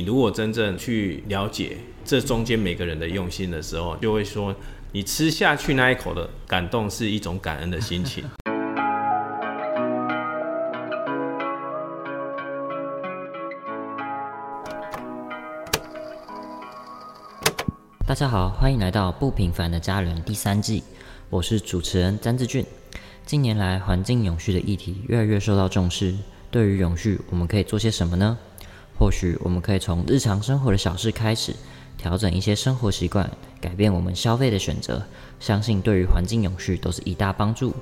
你如果真正去了解这中间每个人的用心的时候，就会说，你吃下去那一口的感动是一种感恩的心情。大家好，欢迎来到《不平凡的家人》第三季，我是主持人詹志俊。近年来，环境永续的议题越来越受到重视。对于永续，我们可以做些什么呢？或许我们可以从日常生活的小事开始，调整一些生活习惯，改变我们消费的选择。相信对于环境永续都是一大帮助。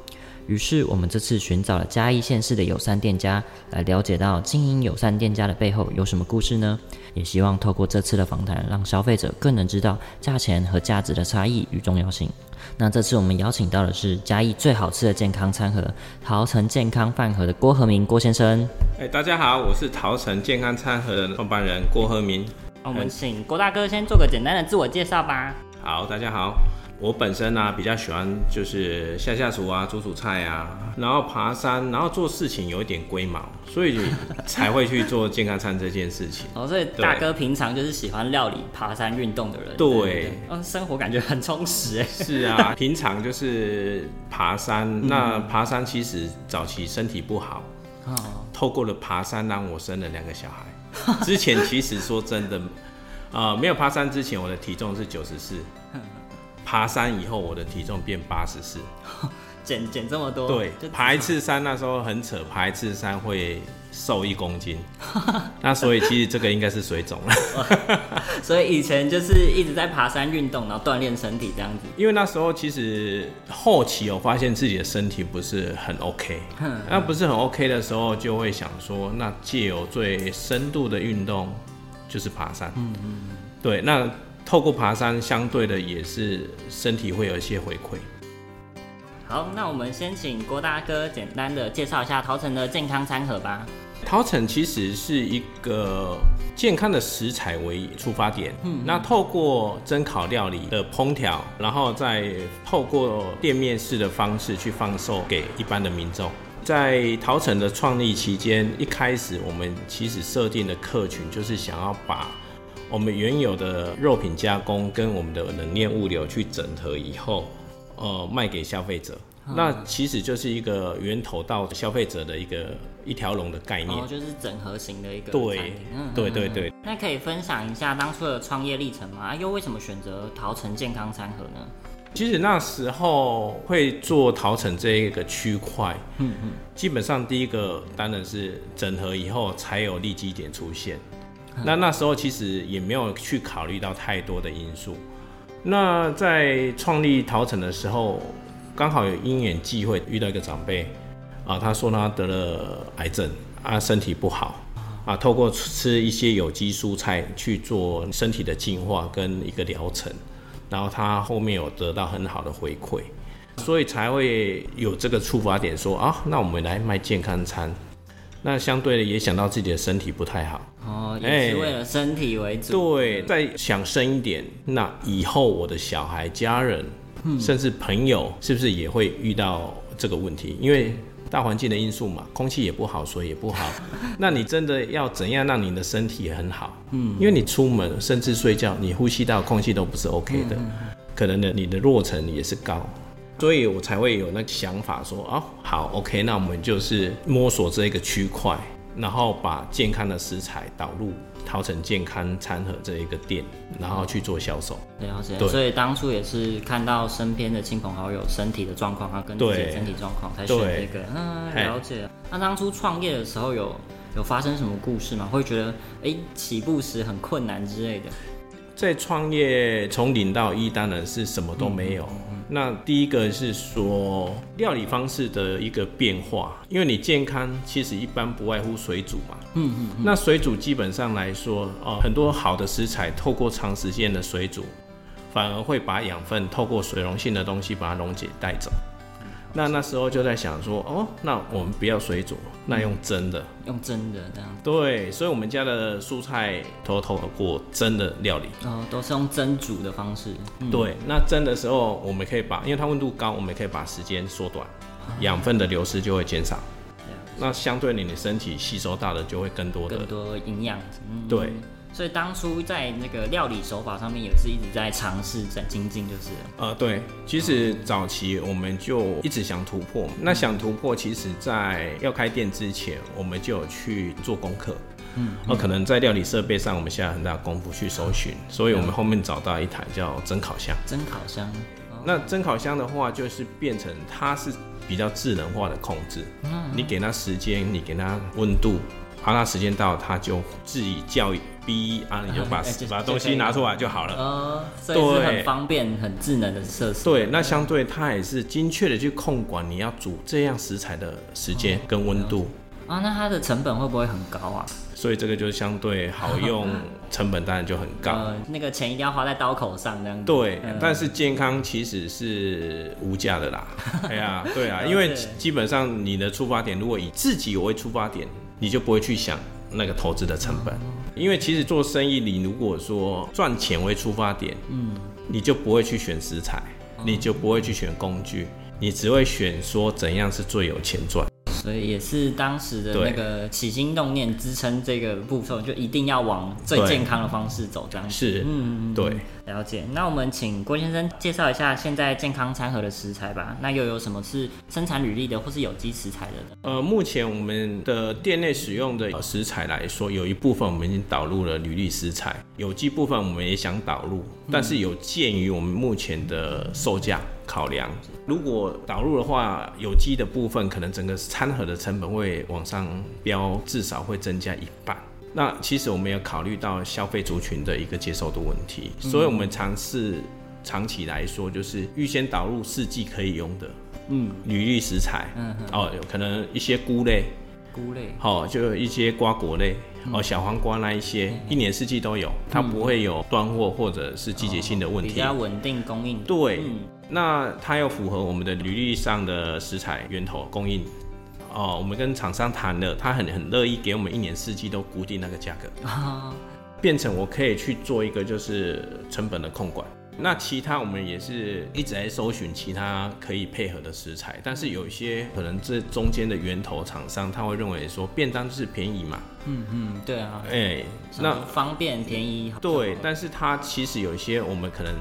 于是，我们这次寻找了嘉义县市的友善店家，来了解到经营友善店家的背后有什么故事呢？也希望透过这次的访谈，让消费者更能知道价钱和价值的差异与重要性。那这次我们邀请到的是嘉义最好吃的健康餐盒——桃城健康饭盒的郭和明郭先生。哎，大家好，我是桃城健康餐盒的创办人郭和明。我们请郭大哥先做个简单的自我介绍吧。好，大家好。我本身呢比较喜欢就是下下厨啊，煮煮菜啊，然后爬山，然后做事情有一点龟毛，所以才会去做健康餐这件事情。哦，所以大哥平常就是喜欢料理、爬山、运动的人。对，嗯，生活感觉很充实哎。是啊，平常就是爬山。那爬山其实早期身体不好，哦，透过了爬山让我生了两个小孩。之前其实说真的，啊，没有爬山之前我的体重是九十四。爬山以后，我的体重变八十四，减减这么多。对，爬一次山那时候很扯，爬一次山会瘦一公斤。那所以其实这个应该是水肿了。所以以前就是一直在爬山运动，然后锻炼身体这样子。因为那时候其实后期我发现自己的身体不是很 OK，那不是很 OK 的时候，就会想说，那借由最深度的运动就是爬山。嗯嗯，对，那。透过爬山，相对的也是身体会有一些回馈。好，那我们先请郭大哥简单的介绍一下桃城的健康餐盒吧。桃城其实是一个健康的食材为出发点，嗯，那透过蒸烤料理的烹调，然后再透过店面式的方式去放售给一般的民众。在桃城的创立期间，一开始我们其实设定的客群就是想要把。我们原有的肉品加工跟我们的冷链物流去整合以后，呃，卖给消费者，那其实就是一个源头到消费者的一个一条龙的概念，就是整合型的一个对，对对对。那可以分享一下当初的创业历程吗？又为什么选择桃城健康餐盒呢？其实那时候会做桃城这一个区块，嗯嗯，基本上第一个当然是整合以后才有利基点出现。那那时候其实也没有去考虑到太多的因素。那在创立陶城的时候，刚好有因缘际会遇到一个长辈，啊，他说他得了癌症，啊，身体不好，啊，透过吃一些有机蔬菜去做身体的净化跟一个疗程，然后他后面有得到很好的回馈，所以才会有这个出发点说啊，那我们来卖健康餐。那相对的也想到自己的身体不太好哦，也是为了身体为主。对，再想深一点，那以后我的小孩、家人，甚至朋友，是不是也会遇到这个问题？因为大环境的因素嘛，空气也不好，水也不好。那你真的要怎样让你的身体很好？嗯，因为你出门甚至睡觉，你呼吸到空气都不是 OK 的，可能呢你的落尘也是高。所以我才会有那个想法，说哦，好，OK，那我们就是摸索这一个区块，然后把健康的食材导入陶成健康餐盒这一个店，然后去做销售。了解。所以当初也是看到身边的亲朋好友身体的状况啊，跟自己身体状况，才选这个。嗯，了解。那当初创业的时候有有发生什么故事吗？会觉得哎，起步时很困难之类的？在创业从零到一，当然是什么都没有。那第一个是说料理方式的一个变化，因为你健康其实一般不外乎水煮嘛。嗯嗯。那水煮基本上来说，哦，很多好的食材透过长时间的水煮，反而会把养分透过水溶性的东西把它溶解带走。那那时候就在想说，哦，那我们不要水煮，那用蒸的，用蒸的这样。对，所以我们家的蔬菜都透过蒸的料理。哦，都是用蒸煮的方式。对，那蒸的时候，我们可以把，因为它温度高，我们可以把时间缩短，养分的流失就会减少。那相对你的身体吸收到的就会更多的，更多营养。对，所以当初在那个料理手法上面也是一直在尝试在精进，就是呃，对，其实早期我们就一直想突破。那想突破，其实在要开店之前，我们就有去做功课。嗯，那可能在料理设备上，我们下了很大功夫去搜寻，所以我们后面找到一台叫蒸烤箱。蒸烤箱，那蒸烤箱的话，就是变成它是比较智能化的控制。嗯，你给它时间，你给它温度。好，那时间到，它就自己叫逼啊，你就把把东西拿出来就好了。呃，所以是很方便、很智能的设施。对，那相对它也是精确的去控管你要煮这样食材的时间跟温度。啊，那它的成本会不会很高啊？所以这个就相对好用，成本当然就很高。呃，那个钱一定要花在刀口上这样。对，但是健康其实是无价的啦。哎呀，对啊，因为基本上你的出发点如果以自己为出发点。你就不会去想那个投资的成本，因为其实做生意，你如果说赚钱为出发点，嗯，你就不会去选食材，你就不会去选工具，你只会选说怎样是最有钱赚。所以也是当时的那个起心动念支撑这个步骤，就一定要往最健康的方式走，这样是，嗯，对，了解。那我们请郭先生介绍一下现在健康餐盒的食材吧。那又有什么是生产履历的，或是有机食材的呢？呃，目前我们的店内使用的食材来说，有一部分我们已经导入了履历食材，有机部分我们也想导入，但是有鉴于我们目前的售价。考量，如果导入的话，有机的部分可能整个餐盒的成本会往上飙，至少会增加一半。那其实我们有考虑到消费族群的一个接受度问题，所以我们尝试长期来说，就是预先导入四季可以用的，嗯，履历食材，嗯，哦，有可能一些菇类，菇类，好，就一些瓜果类。哦，小黄瓜那一些，一年四季都有，它不会有断货或者是季节性的问题，比较稳定供应。对，那它要符合我们的履历上的食材源头供应。哦，我们跟厂商谈了，他很很乐意给我们一年四季都固定那个价格，变成我可以去做一个就是成本的控管。那其他我们也是一直在搜寻其他可以配合的食材，但是有一些可能这中间的源头厂商他会认为说便当就是便宜嘛，嗯嗯，对啊，哎，那方便便宜，对，但是它其实有一些我们可能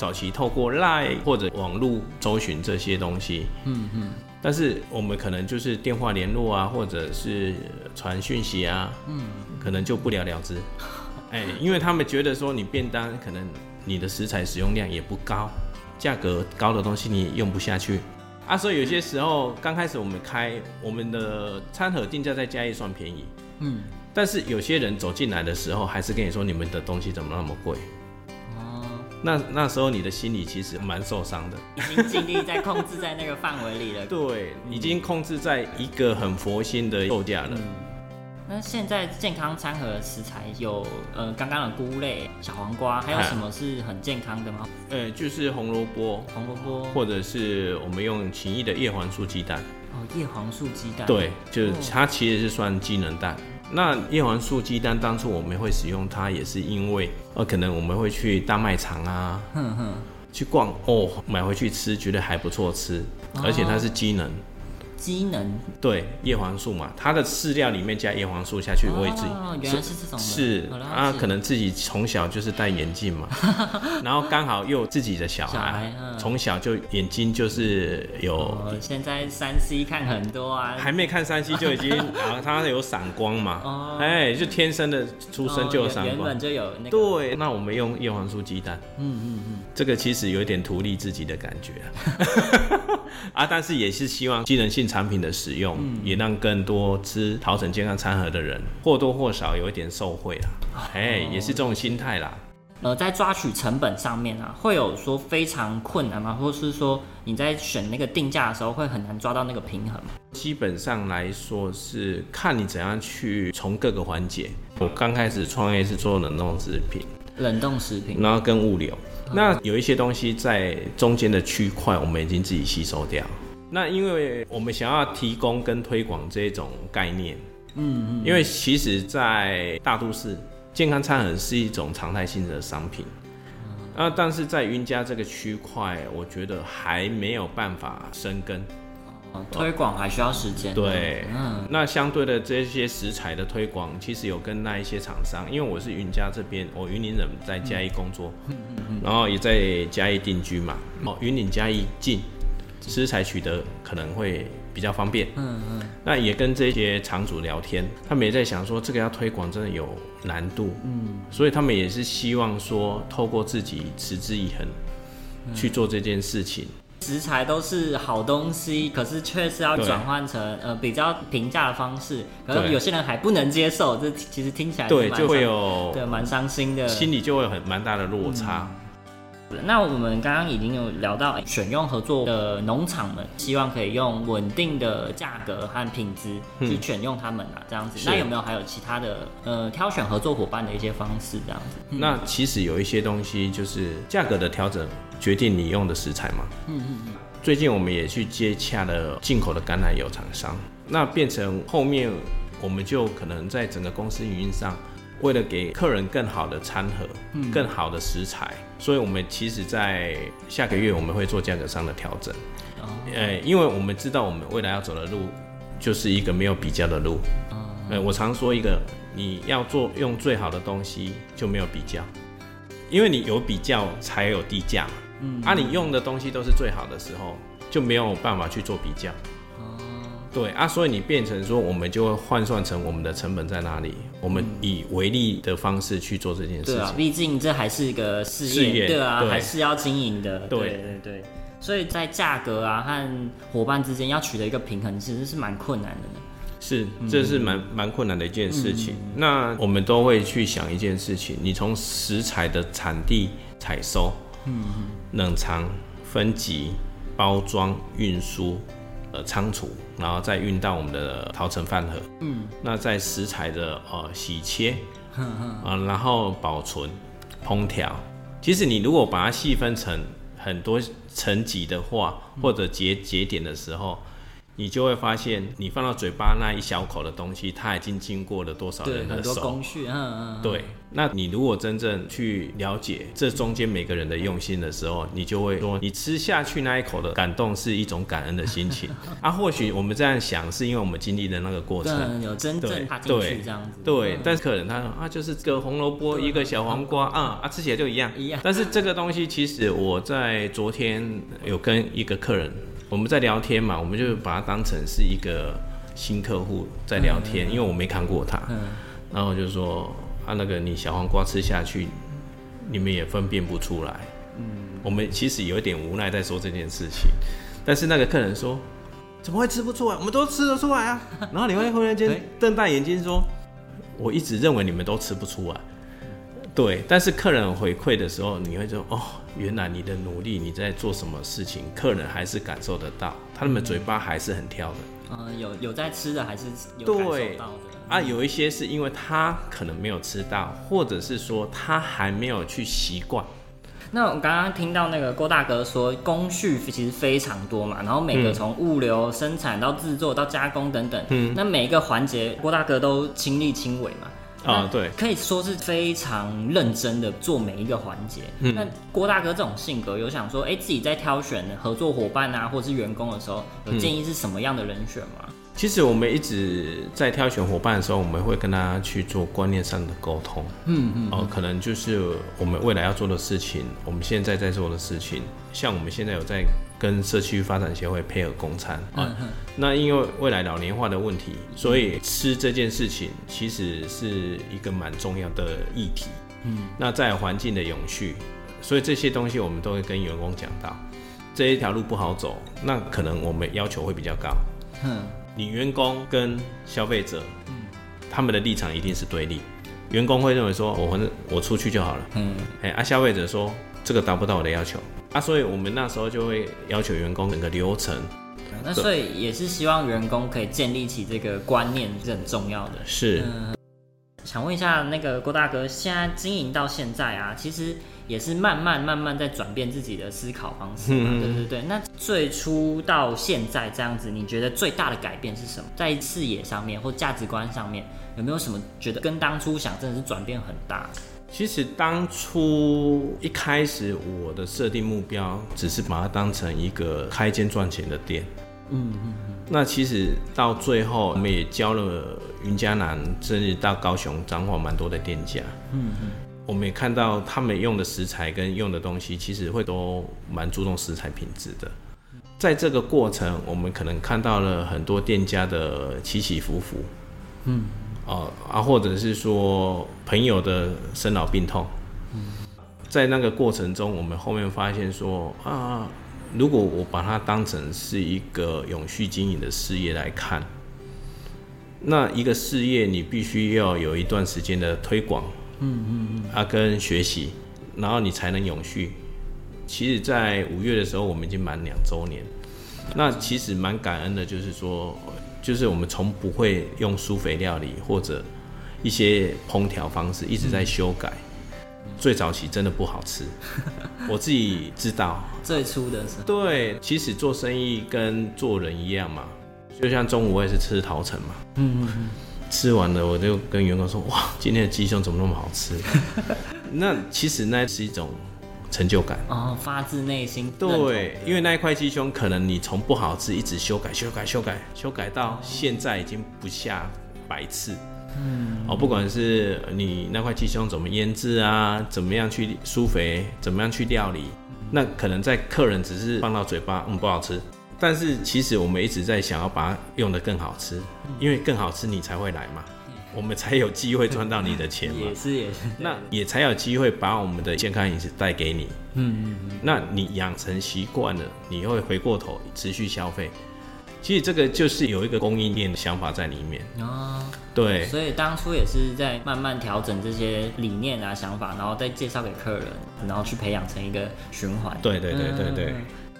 早期透过 Line 或者网络搜寻这些东西，嗯嗯，但是我们可能就是电话联络啊，或者是传讯息啊，嗯，可能就不了了之，哎，因为他们觉得说你便当可能。你的食材使用量也不高，价格高的东西你也用不下去。啊，所以有些时候刚开始我们开我们的餐盒定价在嘉义算便宜，嗯，但是有些人走进来的时候还是跟你说你们的东西怎么那么贵，哦，那那时候你的心里其实蛮受伤的，已经尽力在控制在那个范围里了，对，已经控制在一个很佛心的售价了。那现在健康餐盒的食材有呃刚刚的菇类、小黄瓜，还有什么是很健康的吗？呃，就是红萝卜，红萝卜，或者是我们用情谊的叶黄素鸡蛋。哦，叶黄素鸡蛋。对，就是它其实是算机能蛋。那叶黄素鸡蛋当初我们会使用它，也是因为呃可能我们会去大卖场啊，哼哼，去逛哦，买回去吃觉得还不错吃，而且它是机能。机能。对叶黄素嘛，它的饲料里面加叶黄素下去喂自己，原来是这种是啊，可能自己从小就是戴眼镜嘛，然后刚好又自己的小孩，从小就眼睛就是有。现在三 C 看很多啊，还没看三 C 就已经 啊，他有散光嘛，哎，就天生的出生就有散光，原本就有那个。对，那我们用叶黄素鸡蛋，嗯嗯嗯，这个其实有点图利自己的感觉 啊，但是也是希望机能性。产品的使用，也让更多吃桃城健康餐盒的人或多或少有一点受惠啦。哎，也是这种心态啦。呃，在抓取成本上面啊，会有说非常困难吗？或是说你在选那个定价的时候会很难抓到那个平衡吗？基本上来说是看你怎样去从各个环节。我刚开始创业是做冷冻食品，冷冻食品，然后跟物流，那有一些东西在中间的区块，我们已经自己吸收掉。那因为我们想要提供跟推广这种概念，嗯嗯，因为其实，在大都市，健康餐盒是一种常态性的商品，啊，但是在云家这个区块，我觉得还没有办法生根，推广还需要时间。对，嗯，那相对的这些食材的推广，其实有跟那一些厂商，因为我是云家这边，我云林人在嘉义工作，然后也在嘉义定居嘛，哦，云林嘉义近，食材取得可能会比较方便。嗯嗯，那也跟这些厂主聊天，他们也在想说，这个要推广真的有难度。嗯，所以他们也是希望说，透过自己持之以恒去做这件事情。食材都是好东西，可是却是要转换成呃比较平价的方式，可能有些人还不能接受，这其实听起来对就会有对蛮伤心的，心里就会有很蛮大的落差。那我们刚刚已经有聊到，选用合作的农场们，希望可以用稳定的价格和品质去选用他们啊，这样子。那有没有还有其他的呃挑选合作伙伴的一些方式这样子？那其实有一些东西就是价格的调整决定你用的食材嘛。嗯嗯嗯。最近我们也去接洽了进口的橄榄油厂商，那变成后面我们就可能在整个公司营运上。为了给客人更好的餐盒，更好的食材，所以我们其实，在下个月我们会做价格上的调整。呃，因为我们知道我们未来要走的路，就是一个没有比较的路。呃，我常说一个，你要做用最好的东西，就没有比较，因为你有比较才有低价嘛。嗯，啊，你用的东西都是最好的时候，就没有办法去做比较。对啊，所以你变成说，我们就会换算成我们的成本在哪里，我们以为利的方式去做这件事情。对啊，毕竟这还是一个事业，对啊，还是要经营的。对对对，所以在价格啊和伙伴之间要取得一个平衡，其实是蛮困难的。是，这是蛮蛮困难的一件事情。那我们都会去想一件事情，你从食材的产地采收，嗯，冷藏、分级、包装、运输。呃，仓储，然后再运到我们的陶城饭盒。嗯，那在食材的呃洗切，啊，然后保存、烹调。其实你如果把它细分成很多层级的话，或者节节点的时候。你就会发现，你放到嘴巴那一小口的东西，它已经经过了多少人的手？很多工序，嗯嗯。对，那你如果真正去了解这中间每个人的用心的时候，你就会说，你吃下去那一口的感动是一种感恩的心情。啊，或许我们这样想，是因为我们经历的那个过程，有真正踏进去这样子。对，但是客人他说啊，就是个红萝卜，一个小黄瓜，啊啊，吃起来就一样。一样。但是这个东西，其实我在昨天有跟一个客人。我们在聊天嘛，我们就把它当成是一个新客户在聊天，因为我没看过他，然后就说啊，那个你小黄瓜吃下去，你们也分辨不出来。嗯，我们其实有一点无奈在说这件事情，但是那个客人说，怎么会吃不出来？我们都吃得出来啊。然后你会忽然间瞪大眼睛说，我一直认为你们都吃不出来。对，但是客人回馈的时候，你会说哦，原来你的努力，你在做什么事情，客人还是感受得到，他们嘴巴还是很挑的。嗯，有有在吃的，还是有感受到的。啊，有一些是因为他可能没有吃到，或者是说他还没有去习惯。那我刚刚听到那个郭大哥说，工序其实非常多嘛，然后每个从物流、生产到制作到加工等等，嗯，那每一个环节郭大哥都亲力亲为嘛。啊，对，可以说是非常认真的做每一个环节。那郭大哥这种性格，有想说，哎，自己在挑选合作伙伴啊，或者是员工的时候，有建议是什么样的人选吗？其实我们一直在挑选伙伴的时候，我们会跟他去做观念上的沟通。嗯嗯，哦，可能就是我们未来要做的事情，我们现在在做的事情，像我们现在有在。跟社区发展协会配合供餐啊，那因为未来老年化的问题，所以吃这件事情其实是一个蛮重要的议题。嗯，那在环境的永续，所以这些东西我们都会跟员工讲到，这一条路不好走，那可能我们要求会比较高。嗯，你员工跟消费者，嗯，他们的立场一定是对立，员工会认为说，我反正我出去就好了。嗯，哎，啊，消费者说这个达不到我的要求。啊，所以我们那时候就会要求员工整个流程。那所以也是希望员工可以建立起这个观念是很重要的。是。想问一下那个郭大哥，现在经营到现在啊，其实也是慢慢慢慢在转变自己的思考方式嘛。对对对。那最初到现在这样子，你觉得最大的改变是什么？在视野上面或价值观上面，有没有什么觉得跟当初想真的是转变很大？其实当初一开始，我的设定目标只是把它当成一个开间赚钱的店。嗯嗯嗯。那其实到最后，我们也教了云嘉南，甚至到高雄彰化蛮多的店家。嗯嗯。我们也看到他们用的食材跟用的东西，其实会都蛮注重食材品质的。在这个过程，我们可能看到了很多店家的起起伏伏。嗯。哦啊，或者是说朋友的生老病痛。嗯。在那个过程中，我们后面发现说啊。如果我把它当成是一个永续经营的事业来看，那一个事业你必须要有一段时间的推广，嗯嗯嗯，啊跟学习，然后你才能永续。其实，在五月的时候，我们已经满两周年，那其实蛮感恩的，就是说，就是我们从不会用苏肥料理或者一些烹调方式，一直在修改。最早期真的不好吃，我自己知道。最初的时候，对，其实做生意跟做人一样嘛，就像中午我也是吃桃城嘛，嗯嗯嗯，吃完了我就跟员工说，哇，今天的鸡胸怎么那么好吃？那其实那是一种成就感哦，发自内心。对，因为那一块鸡胸可能你从不好吃一直修改修改修改修改到现在已经不下百次。嗯，哦，不管是你那块鸡胸怎么腌制啊，怎么样去疏肥，怎么样去料理，那可能在客人只是放到嘴巴，嗯，不好吃。但是其实我们一直在想要把它用的更好吃，因为更好吃你才会来嘛，我们才有机会赚到你的钱嘛。也是也是，那也才有机会把我们的健康饮食带给你。嗯嗯嗯，那你养成习惯了，你会回过头持续消费。其实这个就是有一个供应链的想法在里面哦，对，所以当初也是在慢慢调整这些理念啊想法，然后再介绍给客人，然后去培养成一个循环。对对对对对。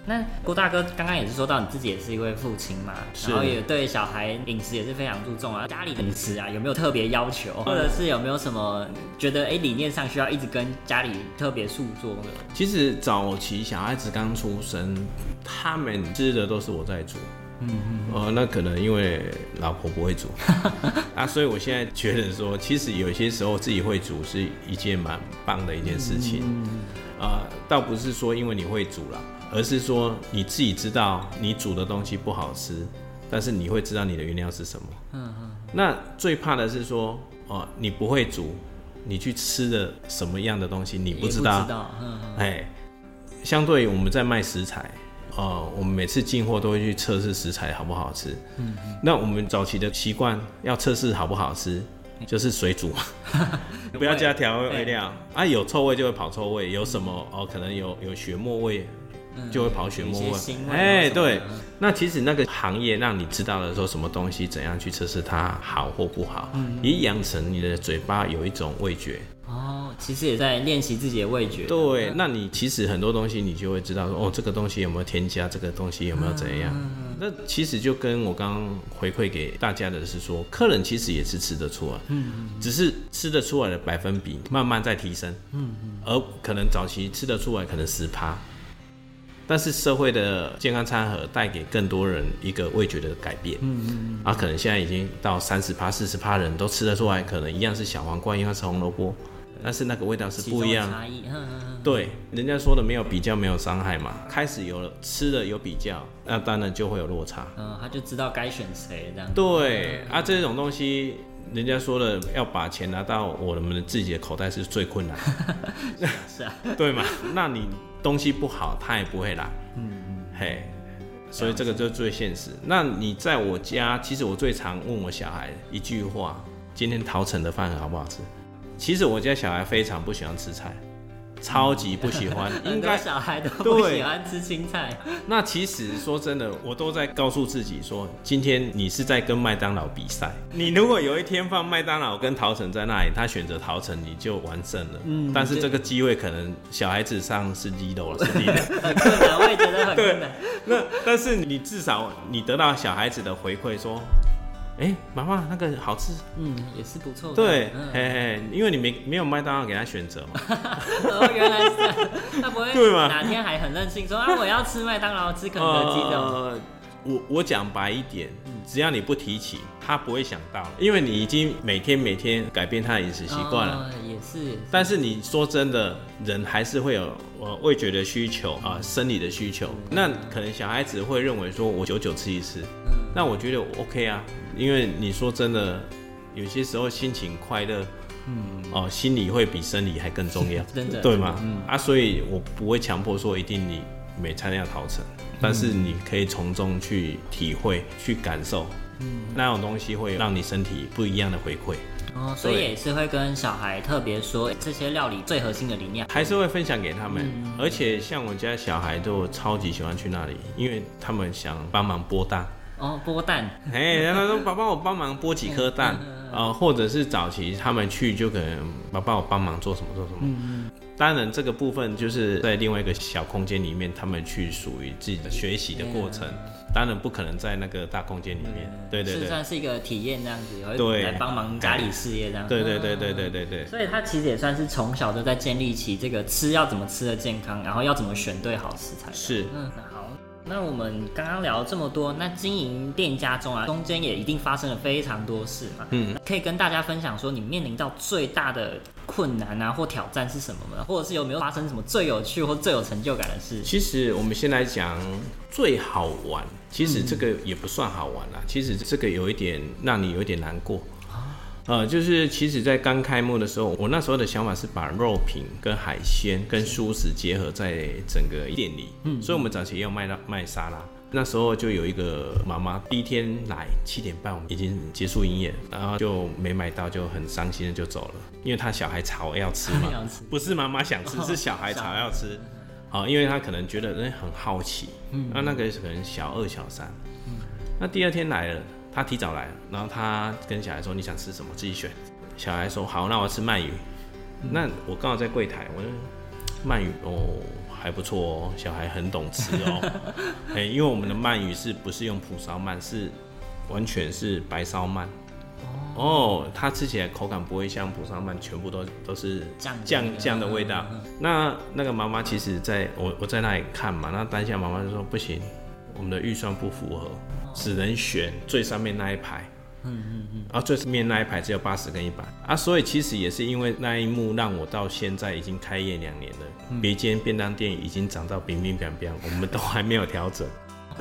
那郭大哥刚刚也是说到你自己也是一位父亲嘛，然后也对小孩饮食也是非常注重啊，家里饮食啊有没有特别要求，或者是有没有什么觉得哎理念上需要一直跟家里特别诉说的？其实早期小孩子刚出生，他们吃的都是我在煮。嗯嗯哦，那可能因为老婆不会煮 啊，所以我现在觉得说，其实有些时候自己会煮是一件蛮棒的一件事情。啊，倒不是说因为你会煮了，而是说你自己知道你煮的东西不好吃，但是你会知道你的原料是什么。嗯嗯。那最怕的是说，哦，你不会煮，你去吃的什么样的东西你不知道。知道。嗯嗯。哎，相对于我们在卖食材。哦，我们每次进货都会去测试食材好不好吃。嗯，那我们早期的习惯要测试好不好吃，就是水煮，不要加调味料啊，有臭味就会跑臭味，有什么哦，可能有有血沫味，就会跑血摸味。哎，对，那其实那个行业让你知道了说什么东西怎样去测试它好或不好，也养成你的嘴巴有一种味觉。哦，其实也在练习自己的味觉。对，那你其实很多东西你就会知道说，哦，这个东西有没有添加，这个东西有没有怎样。那其实就跟我刚刚回馈给大家的是说，客人其实也是吃得出来，嗯只是吃得出来的百分比慢慢在提升，嗯嗯，而可能早期吃得出来可能十趴，但是社会的健康餐盒带给更多人一个味觉的改变，嗯嗯，啊，可能现在已经到三十趴、四十趴人都吃得出来，可能一样是小黄瓜，一样是红萝卜。但是那个味道是不一样，差异，对，人家说的没有比较没有伤害嘛。开始有了吃的有比较，那当然就会有落差。嗯，他就知道该选谁这样。对啊，这种东西，人家说的要把钱拿到我们自己的口袋是最困难。是啊，对嘛？那你东西不好，他也不会来。嗯嗯，嘿，所以这个就最现实。那你在我家，其实我最常问我小孩一句话：今天陶城的饭好不好吃？其实我家小孩非常不喜欢吃菜，超级不喜欢。应该小孩都不喜欢吃青菜。那其实说真的，我都在告诉自己说，今天你是在跟麦当劳比赛。你如果有一天放麦当劳跟陶城在那里，他选择陶城，你就完胜了。嗯。但是这个机会可能小孩子上是低楼了，是很困难。我也觉得很困难。那但是你至少你得到小孩子的回馈说。哎，妈妈，那个好吃，嗯，也是不错。对，嘿嘿，因为你没没有麦当劳给他选择嘛。哦，原来是，他不会 对吗？哪天还很任性说啊，我要吃麦当劳，吃肯德基的。我我讲白一点，只要你不提起，他不会想到，因为你已经每天每天改变他的饮食习惯了。也是，但是你说真的，人还是会有呃味觉的需求啊，生理的需求。那可能小孩子会认为说，我久久吃一次，那我觉得 OK 啊，因为你说真的，有些时候心情快乐，嗯，哦，心理会比生理还更重要，真的，对吗？啊，所以我不会强迫说一定你每餐要逃成，但是你可以从中去体会、去感受，嗯，那种东西会让你身体不一样的回馈。哦，所以也是会跟小孩特别说这些料理最核心的理念，还是会分享给他们。而且像我家小孩都超级喜欢去那里，因为他们想帮忙剥蛋。哦，剥蛋。哎，然后说爸爸，我帮忙剥几颗蛋。呃，或者是早期他们去就可能爸爸我帮忙做什么做什么。当然这个部分就是在另外一个小空间里面，他们去属于自己的学习的过程。当然不可能在那个大空间里面，对对对，算是一个体验这样子，对，来帮忙家里事业这样，对对对对对对对。所以他其实也算是从小就在建立起这个吃要怎么吃的健康，然后要怎么选对好食材。是，嗯，好。那我们刚刚聊了这么多，那经营店家中啊，中间也一定发生了非常多事嘛，嗯，可以跟大家分享说你面临到最大的困难啊或挑战是什么吗？或者是有没有发生什么最有趣或最有成就感的事？其实我们先来讲最好玩。其实这个也不算好玩啦，其实这个有一点让你有一点难过，呃，就是其实，在刚开幕的时候，我那时候的想法是把肉品跟海鲜跟素食结合在整个店里，嗯，所以我们早期也有卖到卖沙拉，那时候就有一个妈妈第一天来七点半，我们已经结束营业，然后就没买到，就很伤心的就走了，因为他小孩吵要吃嘛，不是妈妈想吃，是小孩吵要吃。好，因为他可能觉得人很好奇，嗯，那那个可能小二小三，嗯，那第二天来了，他提早来，然后他跟小孩说你想吃什么？自己选，小孩说好，那我要吃鳗鱼，那我刚好在柜台，我说鳗鱼哦还不错哦，小孩很懂吃哦，哎，因为我们的鳗鱼是不是用蒲烧鳗，是完全是白烧鳗。哦，它吃起来口感不会像蒲烧鳗全部都都是酱酱酱的味道。那那个妈妈其实在我我在那里看嘛，那当下妈妈就说不行，我们的预算不符合，只能选最上面那一排。嗯嗯嗯。然后最上面那一排只有八十跟一百啊，所以其实也是因为那一幕让我到现在已经开业两年了，别间便当店已经涨到冰冰冰冰，我们都还没有调整。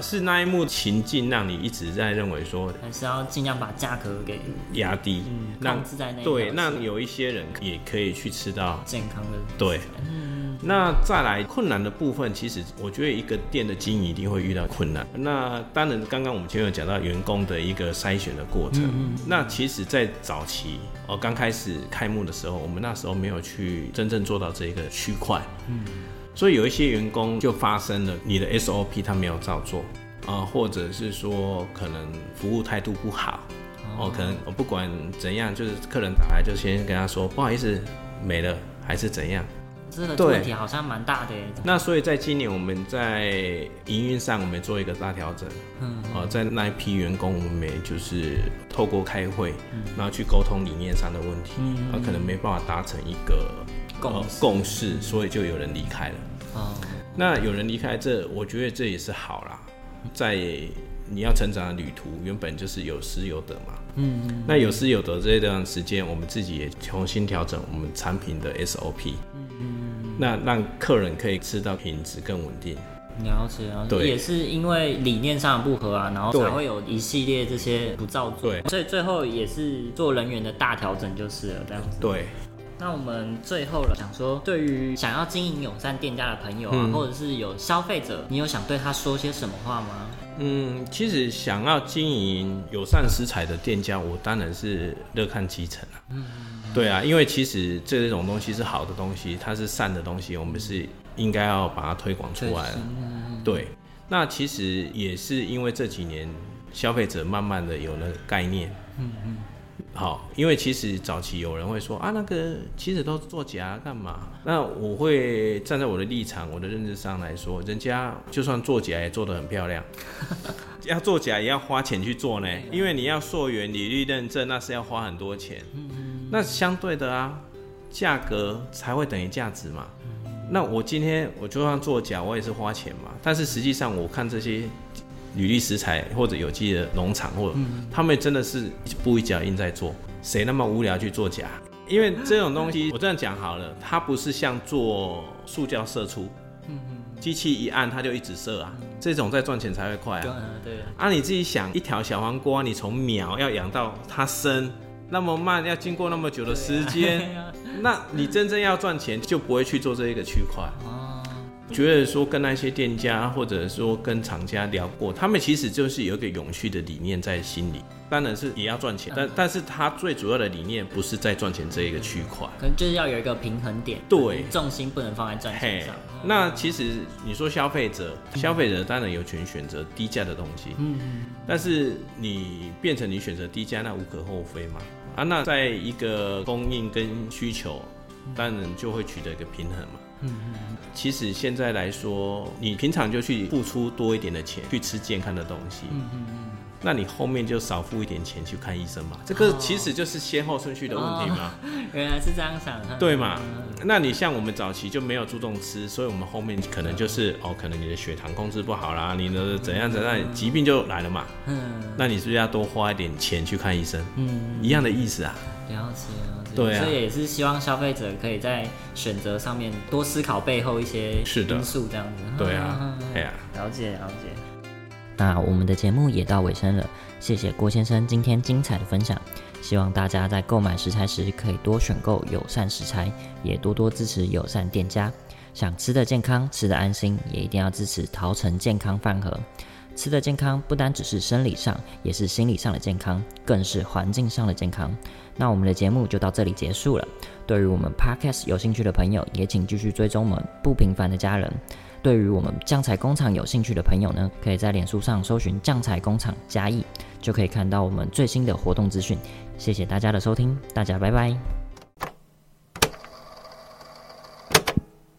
是那一幕情境让你一直在认为说，还是要尽量把价格给压低，控制在那对，让有一些人也可以去吃到健康的。对，嗯，那再来困难的部分，其实我觉得一个店的经营一定会遇到困难。那当然，刚刚我们前面有讲到员工的一个筛选的过程。那其实，在早期哦，刚开始开幕的时候，我们那时候没有去真正做到这一个区块。嗯。所以有一些员工就发生了，你的 SOP 他没有照做，啊，或者是说可能服务态度不好，哦，可能我不管怎样，就是客人打来就先跟他说不好意思没了，还是怎样，这个问题好像蛮大的。那所以在今年我们在营运上我们做一个大调整，嗯，哦，在那一批员工我们就是透过开会，然后去沟通理念上的问题，啊，可能没办法达成一个共共识，所以就有人离开了。哦，那有人离开，这我觉得这也是好啦，在你要成长的旅途，原本就是有失有得嘛。嗯嗯。那有失有得这一段时间，我们自己也重新调整我们产品的 SOP。那让客人可以吃到品质更稳定。了解啊，对，也是因为理念上的不合啊，然后才会有一系列这些不照做。所以最后也是做人员的大调整就是了，这样子。对。那我们最后了，想说，对于想要经营友善店家的朋友啊，或者是有消费者，你有想对他说些什么话吗？嗯，其实想要经营友善食材的店家，我当然是乐看其成啊。嗯，对啊，因为其实这种东西是好的东西，它是善的东西，我们是应该要把它推广出来。对，那其实也是因为这几年消费者慢慢的有了概念。嗯嗯。好，因为其实早期有人会说啊，那个其实都做假干嘛？那我会站在我的立场、我的认知上来说，人家就算做假也做得很漂亮，要做假也要花钱去做呢，因为你要溯源、履历认证，那是要花很多钱。那相对的啊，价格才会等于价值嘛。那我今天我就算做假，我也是花钱嘛。但是实际上我看这些。履历食材或者有机的农场，或者他们真的是一步一脚印在做，谁那么无聊去做假？因为这种东西，我这样讲好了，它不是像做塑胶射出，嗯嗯，机器一按它就一直射啊，这种在赚钱才会快啊。对。啊，你自己想，一条小黄瓜，你从苗要养到它生，那么慢，要经过那么久的时间，那你真正要赚钱，就不会去做这一个区块。觉得说跟那些店家或者说跟厂家聊过，他们其实就是有一个永续的理念在心里，当然是也要赚钱，但但是他最主要的理念不是在赚钱这一个区块，可能就是要有一个平衡点，对，重心不能放在赚钱上。那其实你说消费者，消费者当然有权选择低价的东西，嗯，但是你变成你选择低价，那无可厚非嘛，啊，那在一个供应跟需求，当然就会取得一个平衡嘛。嗯嗯，其实现在来说，你平常就去付出多一点的钱去吃健康的东西，嗯嗯嗯，那你后面就少付一点钱去看医生嘛。这个其实就是先后顺序的问题嘛。原来是这样想的，对嘛？那你像我们早期就没有注重吃，所以我们后面可能就是哦，可能你的血糖控制不好啦，你的怎样怎样，疾病就来了嘛。嗯，那你是不是要多花一点钱去看医生？嗯，一样的意思啊。了解。对啊，所以也是希望消费者可以在选择上面多思考背后一些因素，这样子。对啊，哎呀，了解了解。那我们的节目也到尾声了，谢谢郭先生今天精彩的分享。希望大家在购买食材时可以多选购友善食材，也多多支持友善店家。想吃的健康，吃的安心，也一定要支持桃城健康饭盒。吃的健康不单只是生理上，也是心理上的健康，更是环境上的健康。那我们的节目就到这里结束了。对于我们 Podcast 有兴趣的朋友，也请继续追踪我们不平凡的家人。对于我们酱菜工厂有兴趣的朋友呢，可以在脸书上搜寻酱菜工厂嘉义，就可以看到我们最新的活动资讯。谢谢大家的收听，大家拜拜。